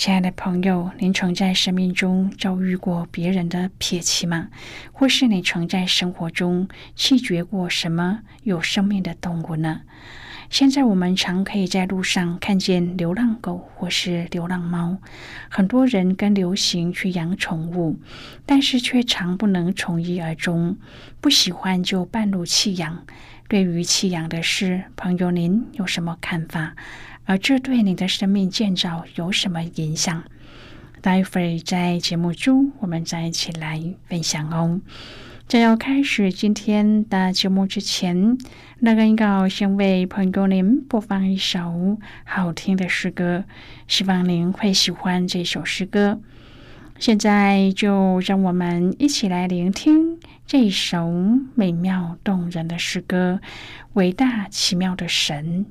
亲爱的朋友，您曾在生命中遭遇过别人的撇弃吗？或是你曾在生活中弃绝过什么有生命的动物呢？现在我们常可以在路上看见流浪狗或是流浪猫，很多人跟流行去养宠物，但是却常不能从一而终，不喜欢就半路弃养。对于弃养的事，朋友您有什么看法？而这对你的生命建造有什么影响？待会儿在节目中，我们再一起来分享哦。在要开始今天的节目之前，那个应该先为朋友您播放一首好听的诗歌，希望您会喜欢这首诗歌。现在就让我们一起来聆听这首美妙动人的诗歌《伟大奇妙的神》。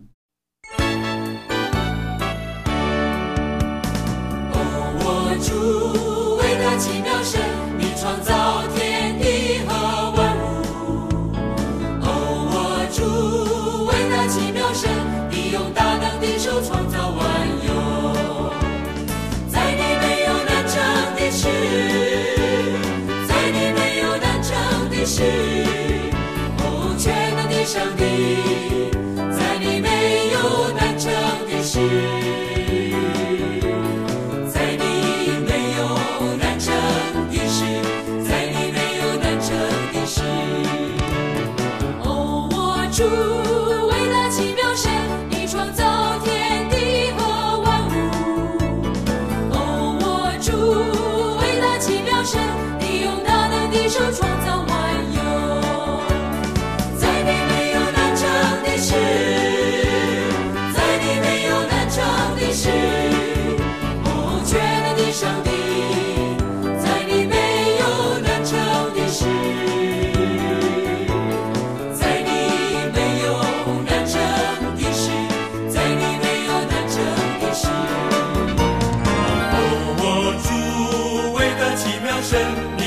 主伟大奇妙神，你创造天地和万物。哦，我主伟大奇妙神，你用大能的手创造万有。在你没有难成的事，在你没有难成的事。哦，全能的上帝，在你没有难成的事。亲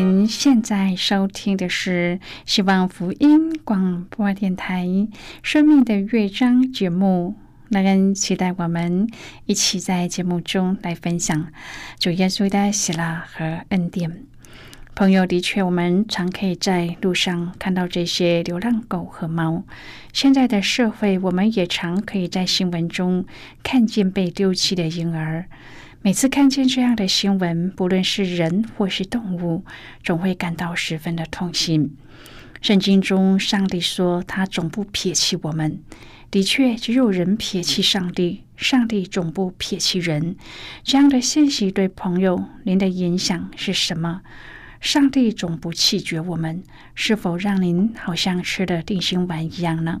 您现在收听的是希望福音广播电台《生命的乐章》节目。那人期待我们一起在节目中来分享主耶稣的喜乐和恩典。朋友，的确，我们常可以在路上看到这些流浪狗和猫。现在的社会，我们也常可以在新闻中看见被丢弃的婴儿。每次看见这样的新闻，不论是人或是动物，总会感到十分的痛心。圣经中，上帝说他总不撇弃我们。的确，只有人撇弃上帝，上帝总不撇弃人。这样的信息对朋友您的影响是什么？上帝总不弃绝我们，是否让您好像吃了定心丸一样呢？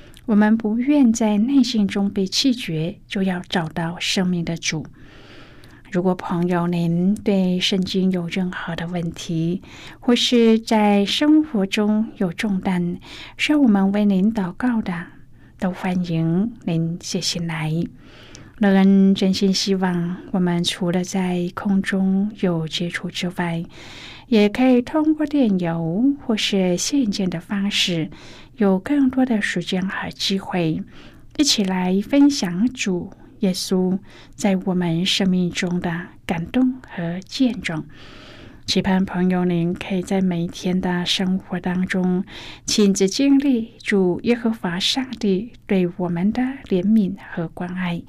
我们不愿在内心中被弃绝，就要找到生命的主。如果朋友您对圣经有任何的问题，或是在生活中有重担，需要我们为您祷告的，都欢迎您写信来。乐恩真心希望，我们除了在空中有接触之外，也可以通过电邮或是信件的方式。有更多的时间和机会，一起来分享主耶稣在我们生命中的感动和见证。期盼朋友您可以在每一天的生活当中亲自经历主耶和华上帝对我们的怜悯和关爱。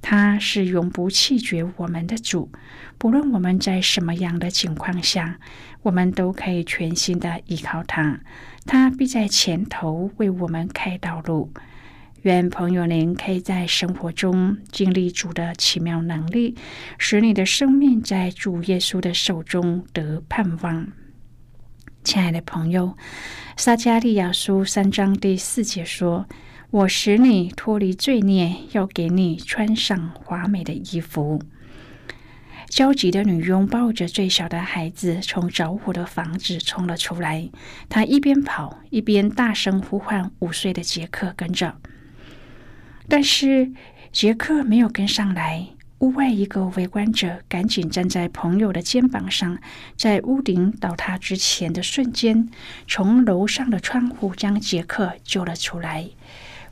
他是永不弃绝我们的主，不论我们在什么样的情况下，我们都可以全心的依靠他。他必在前头为我们开道路。愿朋友您可以在生活中经历主的奇妙能力，使你的生命在主耶稣的手中得盼望。亲爱的朋友，撒加利亚书三章第四节说：“我使你脱离罪孽，要给你穿上华美的衣服。”焦急的女佣抱着最小的孩子从着火的房子冲了出来。她一边跑一边大声呼唤五岁的杰克跟着，但是杰克没有跟上来。屋外一个围观者赶紧站在朋友的肩膀上，在屋顶倒塌之前的瞬间，从楼上的窗户将杰克救了出来。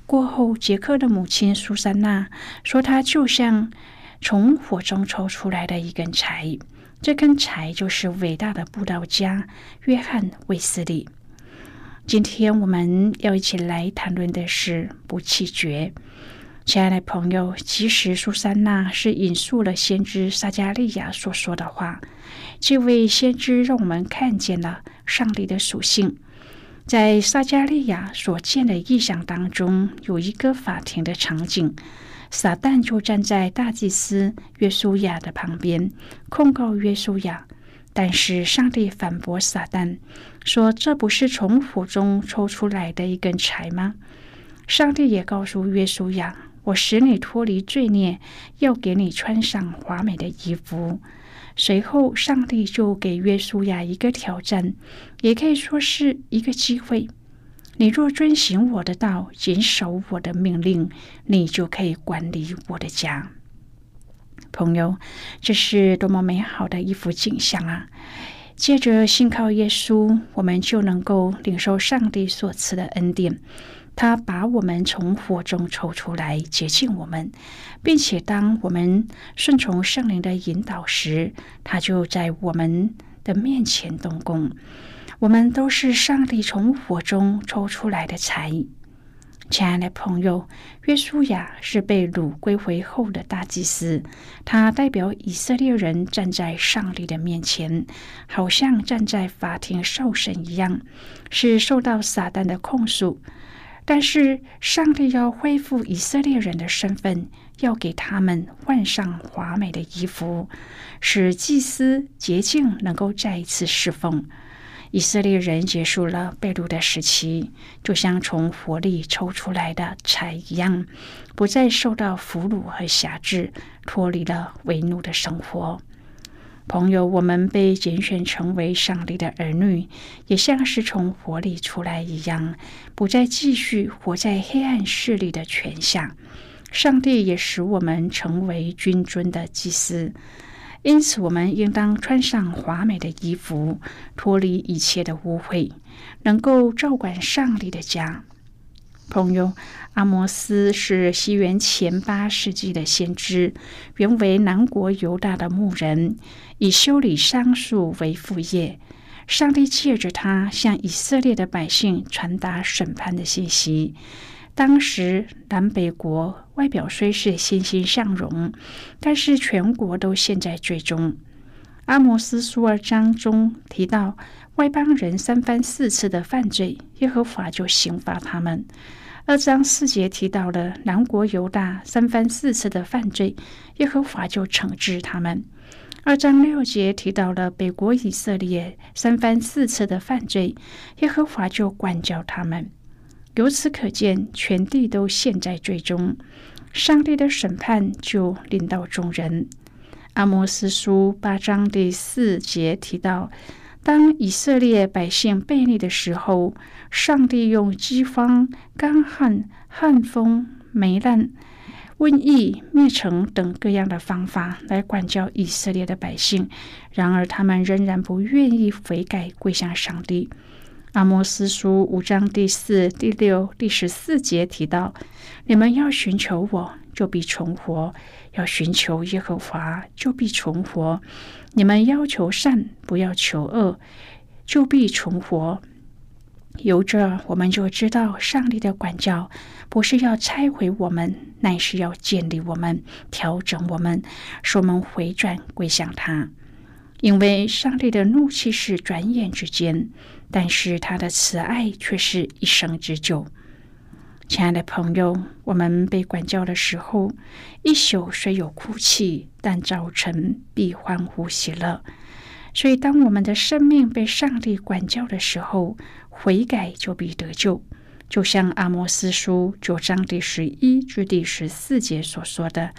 过后，杰克的母亲苏珊娜说：“他就像……”从火中抽出来的一根柴，这根柴就是伟大的布道家约翰卫斯理。今天我们要一起来谈论的是不弃绝。亲爱的朋友，其实苏珊娜是引述了先知撒加利亚所说的话。这位先知让我们看见了上帝的属性。在撒加利亚所见的异象当中，有一个法庭的场景。撒旦就站在大祭司约书亚的旁边，控告约书亚。但是上帝反驳撒旦，说：“这不是从火中抽出来的一根柴吗？”上帝也告诉约书亚：“我使你脱离罪孽，要给你穿上华美的衣服。”随后，上帝就给约书亚一个挑战，也可以说是一个机会。你若遵行我的道，谨守我的命令，你就可以管理我的家。朋友，这是多么美好的一幅景象啊！借着信靠耶稣，我们就能够领受上帝所赐的恩典。他把我们从火中抽出来，洁净我们，并且当我们顺从圣灵的引导时，他就在我们的面前动工。我们都是上帝从火中抽出来的财。亲爱的朋友，约书亚是被掳归回后的大祭司，他代表以色列人站在上帝的面前，好像站在法庭受审一样，是受到撒旦的控诉。但是上帝要恢复以色列人的身份，要给他们换上华美的衣服，使祭司洁净，能够再一次侍奉。以色列人结束了被掳的时期，就像从火里抽出来的柴一样，不再受到俘虏和辖制，脱离了为奴的生活。朋友，我们被拣选成为上帝的儿女，也像是从火里出来一样，不再继续活在黑暗势力的权下。上帝也使我们成为君尊的祭司。因此，我们应当穿上华美的衣服，脱离一切的污秽，能够照管上帝的家。朋友，阿摩斯是西元前八世纪的先知，原为南国犹大的牧人，以修理桑树为副业。上帝借着他向以色列的百姓传达审判的信息。当时南北国外表虽是欣欣向荣，但是全国都陷在罪中。阿摩斯书二章中提到，外邦人三番四次的犯罪，耶和华就刑罚他们。二章四节提到了南国犹大三番四次的犯罪，耶和华就惩治他们。二章六节提到了北国以色列三番四次的犯罪，耶和华就管教他们。由此可见，全地都陷在罪中，上帝的审判就临到众人。阿摩斯书八章第四节提到。当以色列百姓背逆的时候，上帝用饥荒、干旱、旱风、霉烂、瘟疫、灭城等各样的方法来管教以色列的百姓。然而，他们仍然不愿意悔改，归向上帝。阿摩斯书五章第四、第六、第十四节提到：“你们要寻求我，就必存活；要寻求耶和华，就必存活。”你们要求善，不要求恶，就必存活。由这，我们就知道，上帝的管教不是要拆毁我们，乃是要建立我们、调整我们，使我们回转归向他。因为上帝的怒气是转眼之间，但是他的慈爱却是一生之久。亲爱的朋友，我们被管教的时候，一宿虽有哭泣，但早晨必欢呼喜乐。所以，当我们的生命被上帝管教的时候，悔改就必得救。就像阿摩斯书九章第十一至第十四节所说的：“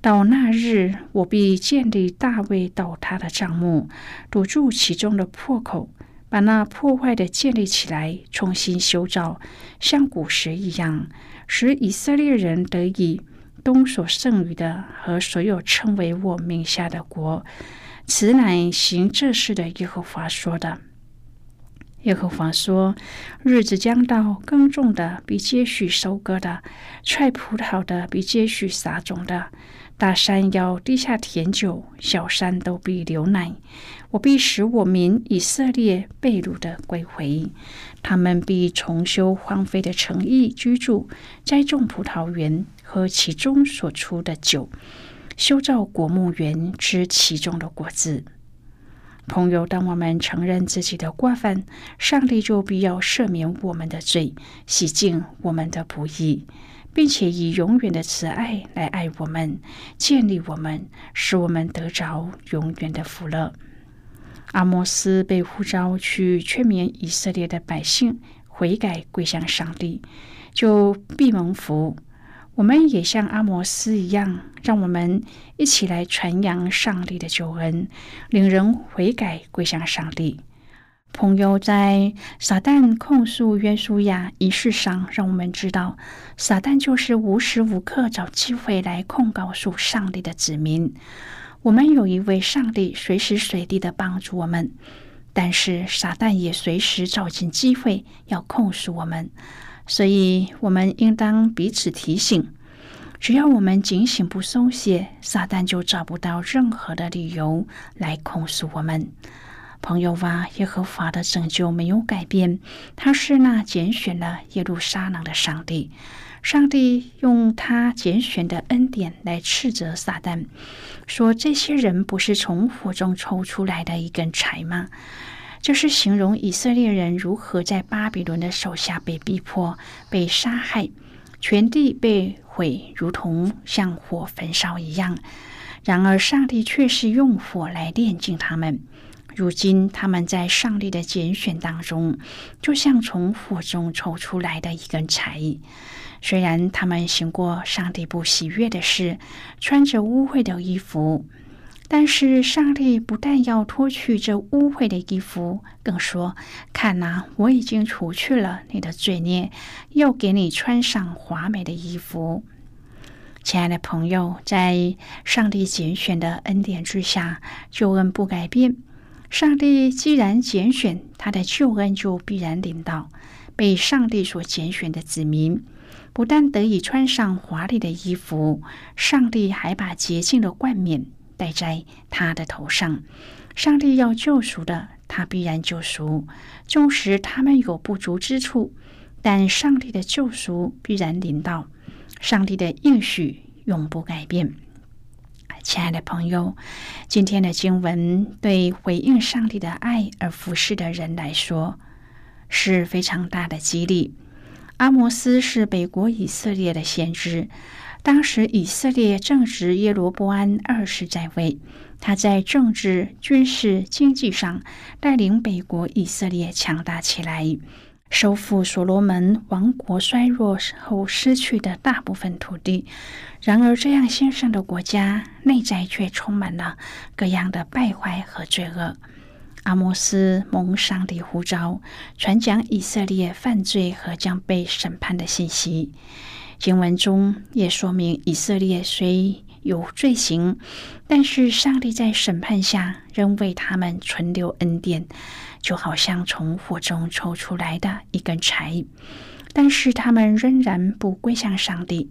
到那日，我必建立大卫倒塌的帐幕，堵住其中的破口。”把那破坏的建立起来，重新修造，像古时一样，使以色列人得以东所剩余的和所有称为我名下的国。此乃行这事的耶和华说的。耶和华说：“日子将到，耕种的比接续收割的，踹葡萄的比接续撒种的。大山要滴下甜酒，小山都必流奶。我必使我民以色列被掳的归回，他们必重修荒废的城邑居住，栽种葡萄园，喝其中所出的酒，修造果木园，吃其中的果子。”朋友，当我们承认自己的过犯，上帝就必要赦免我们的罪，洗净我们的不义，并且以永远的慈爱来爱我们，建立我们，使我们得着永远的福乐。阿摩斯被呼召去劝勉以色列的百姓悔改归向上帝，就必蒙福。我们也像阿摩斯一样，让我们一起来传扬上帝的救恩，令人悔改归向上帝。朋友在撒旦控诉约书亚一事上，让我们知道，撒旦就是无时无刻找机会来控告诉上帝的子民。我们有一位上帝，随时随地的帮助我们，但是撒旦也随时找尽机会要控诉我们。所以，我们应当彼此提醒。只要我们警醒不松懈，撒旦就找不到任何的理由来控诉我们。朋友啊，耶和华的拯救没有改变，他是那拣选了耶路撒冷的上帝。上帝用他拣选的恩典来斥责撒旦，说这些人不是从火中抽出来的一根柴吗？就是形容以色列人如何在巴比伦的手下被逼迫、被杀害，全地被毁，如同像火焚烧一样。然而，上帝却是用火来炼净他们。如今，他们在上帝的拣选当中，就像从火中抽出来的一根柴。虽然他们行过上帝不喜悦的事，穿着污秽的衣服。但是上帝不但要脱去这污秽的衣服，更说：“看呐，我已经除去了你的罪孽，又给你穿上华美的衣服。”亲爱的朋友，在上帝拣选的恩典之下，救恩不改变。上帝既然拣选，他的救恩就必然领到。被上帝所拣选的子民，不但得以穿上华丽的衣服，上帝还把洁净的冠冕戴在他的头上。上帝要救赎的，他必然救赎；纵使他们有不足之处，但上帝的救赎必然临到。上帝的应许永不改变。亲爱的朋友，今天的经文对回应上帝的爱而服侍的人来说是非常大的激励。阿摩斯是北国以色列的先知，当时以色列正值耶罗波安二世在位，他在政治、军事、经济上带领北国以色列强大起来。收复所罗门王国衰弱后失去的大部分土地，然而这样兴盛的国家内在却充满了各样的败坏和罪恶。阿摩斯蒙上帝呼召，传讲以色列犯罪和将被审判的信息。经文中也说明，以色列虽有罪行，但是上帝在审判下仍为他们存留恩典。就好像从火中抽出来的一根柴，但是他们仍然不归向上帝。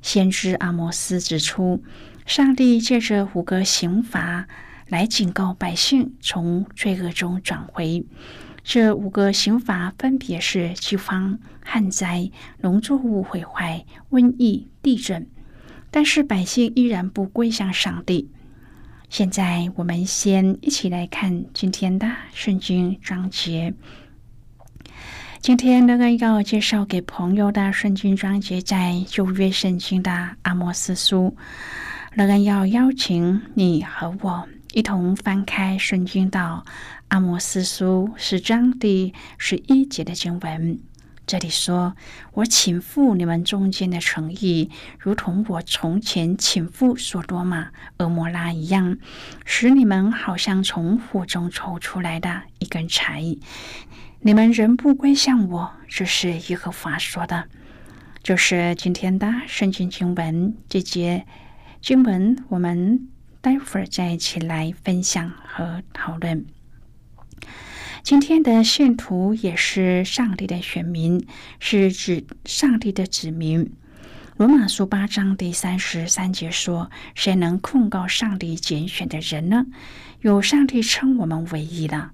先知阿摩斯指出，上帝借着五个刑罚来警告百姓从罪恶中转回。这五个刑罚分别是饥荒、旱灾、农作物毁坏、瘟疫、地震，但是百姓依然不归向上帝。现在我们先一起来看今天的圣经章节。今天那个要介绍给朋友的圣经章节，在旧约圣经的阿摩斯书。那个要邀请你和我一同翻开圣经到阿摩斯书十章第十一节的经文。这里说：“我请付你们中间的诚意，如同我从前请付索多玛、俄摩拉一样，使你们好像从火中抽出来的一根柴。你们仍不归向我，这是耶和华说的。”就是今天的圣经经文这节经文，我们待会儿再一起来分享和讨论。今天的信徒也是上帝的选民，是指上帝的子民。罗马书八章第三十三节说：“谁能控告上帝拣选的人呢？有上帝称我们为义了。”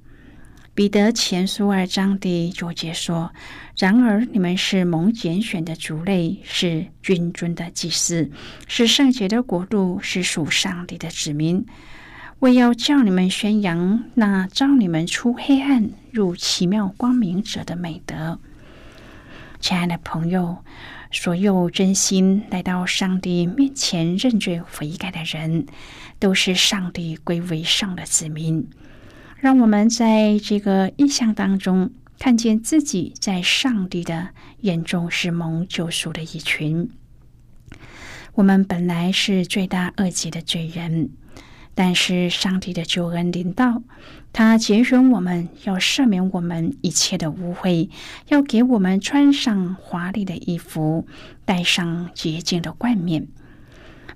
彼得前书二章第九节说：“然而你们是蒙拣选的族类，是君尊的祭司，是圣洁的国度，是属上帝的子民。”为要叫你们宣扬那招你们出黑暗入奇妙光明者的美德，亲爱的朋友，所有真心来到上帝面前认罪悔改的人，都是上帝归为上的子民。让我们在这个意象当中，看见自己在上帝的眼中是蒙救赎的一群。我们本来是罪大恶极的罪人。但是上帝的救恩临到，他拣选我们要赦免我们一切的污秽，要给我们穿上华丽的衣服，戴上洁净的冠冕，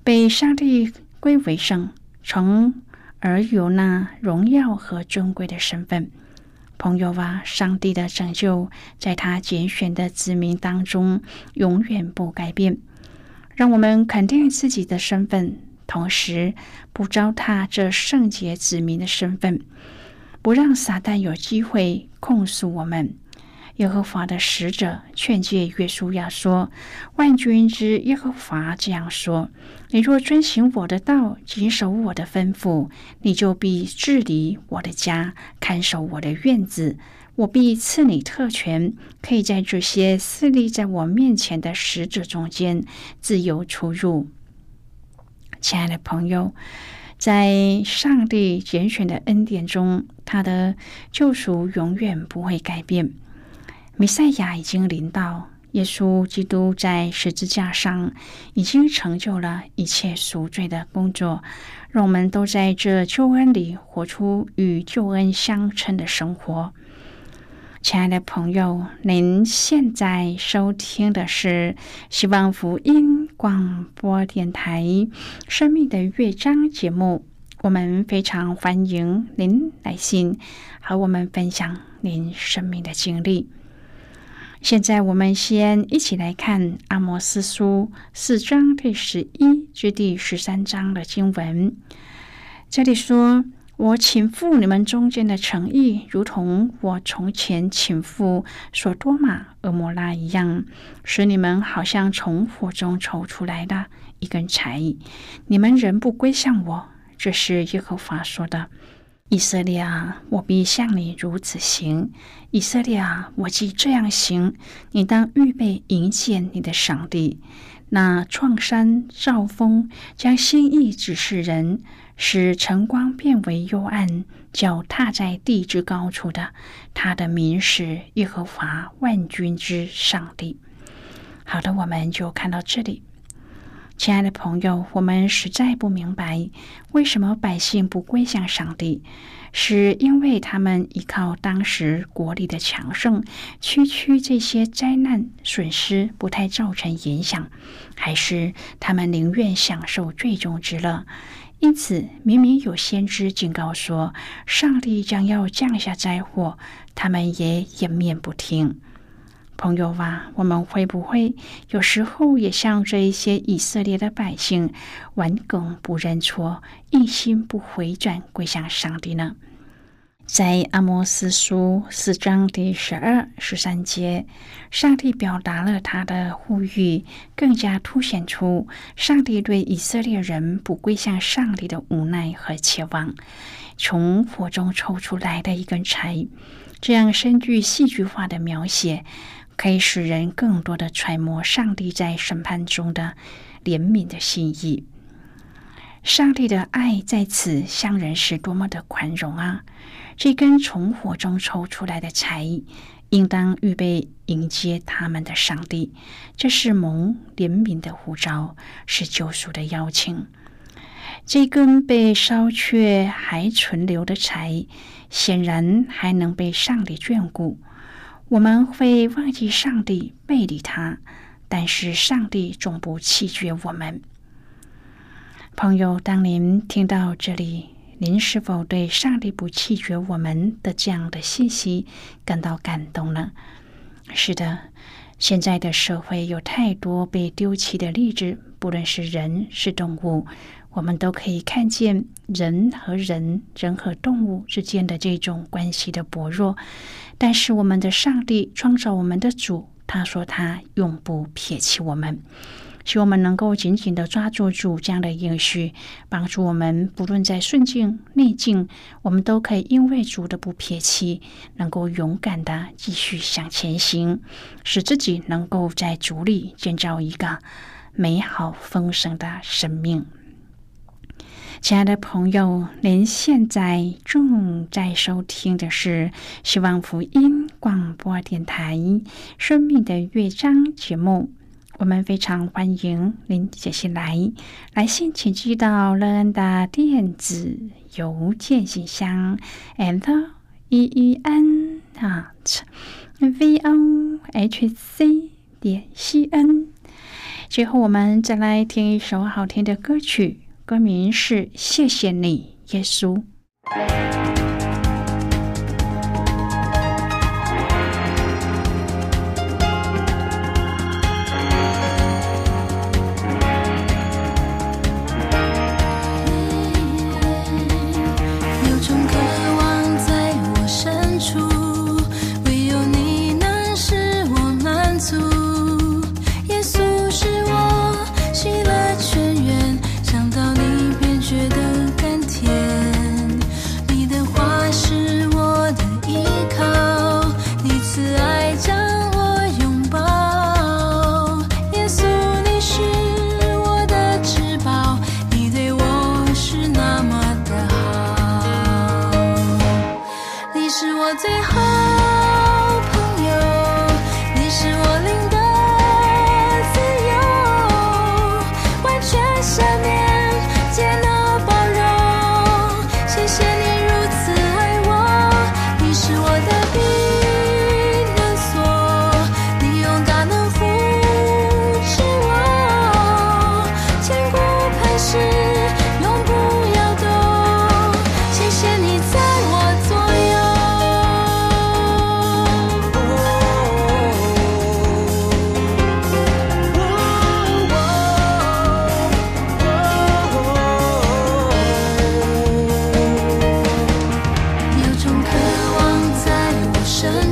被上帝归为圣，从而有那荣耀和尊贵的身份。朋友啊，上帝的拯救在他拣选的子民当中永远不改变。让我们肯定自己的身份。同时，不糟蹋这圣洁子民的身份，不让撒旦有机会控诉我们。耶和华的使者劝诫约书亚说：“万军之耶和华这样说：你若遵行我的道，谨守我的吩咐，你就必治理我的家，看守我的院子。我必赐你特权，可以在这些私立在我面前的使者中间自由出入。”亲爱的朋友，在上帝拣选的恩典中，他的救赎永远不会改变。弥赛亚已经临到，耶稣基督在十字架上已经成就了一切赎罪的工作，让我们都在这救恩里活出与救恩相称的生活。亲爱的朋友，您现在收听的是希望福音。广播电台《生命的乐章》节目。我们非常欢迎您来信和我们分享您生命的经历。现在，我们先一起来看《阿摩斯书》四章第十一至第十三章的经文。这里说：“我请付你们中间的诚意，如同我从前请付索多玛、俄摩拉一样，使你们好像从火中抽出来的一根柴。你们仍不归向我。”这是耶和华说的：“以色列啊，我必向你如此行。以色列啊，我既这样行，你当预备迎接你的上帝。那创山造风，将心意指示人，使晨光变为幽暗，脚踏在地之高处的，他的名是耶和华万军之上帝。”好的，我们就看到这里。亲爱的朋友，我们实在不明白为什么百姓不归向上帝，是因为他们依靠当时国力的强盛，区区这些灾难损失不太造成影响，还是他们宁愿享受最终之乐？因此，明明有先知警告说上帝将要降下灾祸，他们也掩面不听。朋友啊，我们会不会有时候也像这一些以色列的百姓，顽梗不认错，一心不回转归向上帝呢？在阿摩斯书四章第十二、十三节，上帝表达了他的呼吁，更加凸显出上帝对以色列人不归向上帝的无奈和期望。从火中抽出来的一根柴，这样深具戏剧化的描写。可以使人更多的揣摩上帝在审判中的怜悯的心意。上帝的爱在此向人是多么的宽容啊！这根从火中抽出来的柴，应当预备迎接他们的上帝。这是蒙怜悯的呼召，是救赎的邀请。这根被烧却还存留的柴，显然还能被上帝眷顾。我们会忘记上帝，背离他，但是上帝总不弃绝我们。朋友，当您听到这里，您是否对上帝不弃绝我们的这样的信息感到感动呢？是的，现在的社会有太多被丢弃的例子，不论是人是动物。我们都可以看见人和人、人和动物之间的这种关系的薄弱，但是我们的上帝创造我们的主，他说他永不撇弃我们，希望我们能够紧紧的抓住主这样的应许，帮助我们不论在顺境逆境，我们都可以因为主的不撇弃，能够勇敢的继续向前行，使自己能够在主里建造一个美好丰盛的生命。亲爱的朋友，您现在正在收听的是希望福音广播电台《生命的乐章》节目。我们非常欢迎您写信来，来信请寄到乐恩的电子邮件信箱，and e e n at v o h c 点 c n。最后，我们再来听一首好听的歌曲。歌名是《谢谢你，耶稣》。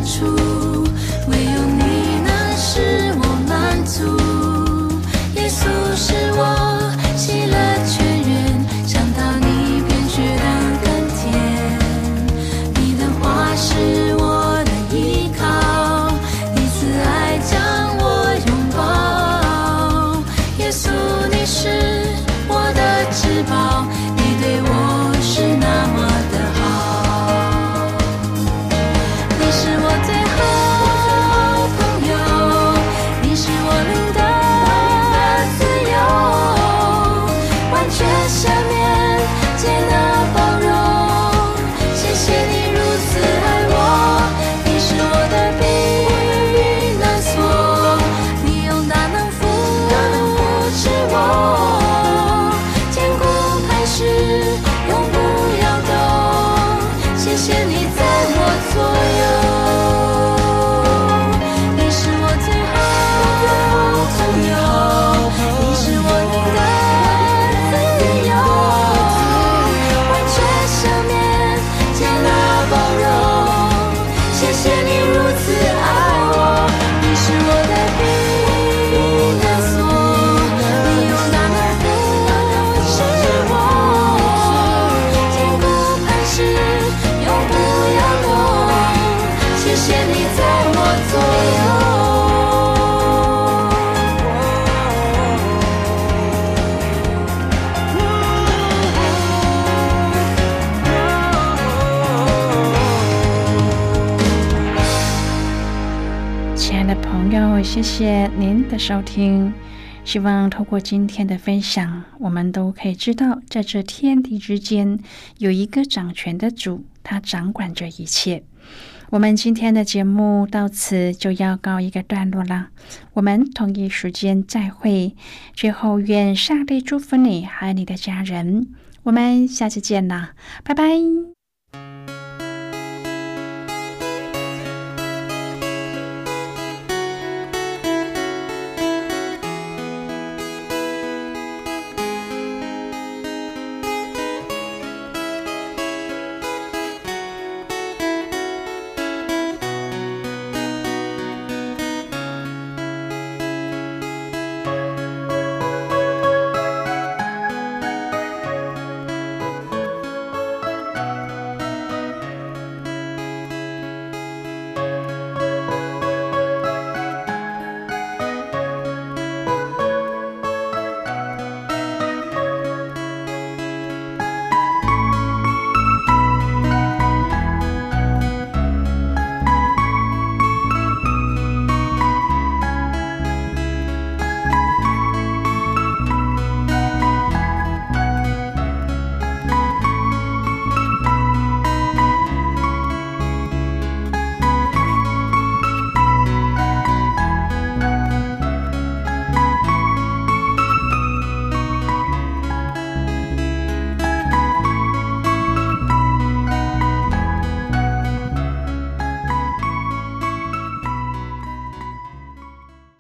处，亲爱的朋友，谢谢您的收听。希望透过今天的分享，我们都可以知道，在这天地之间有一个掌权的主，他掌管着一切。我们今天的节目到此就要告一个段落了，我们同一时间再会。最后，愿上帝祝福你和你的家人。我们下次见啦，拜拜。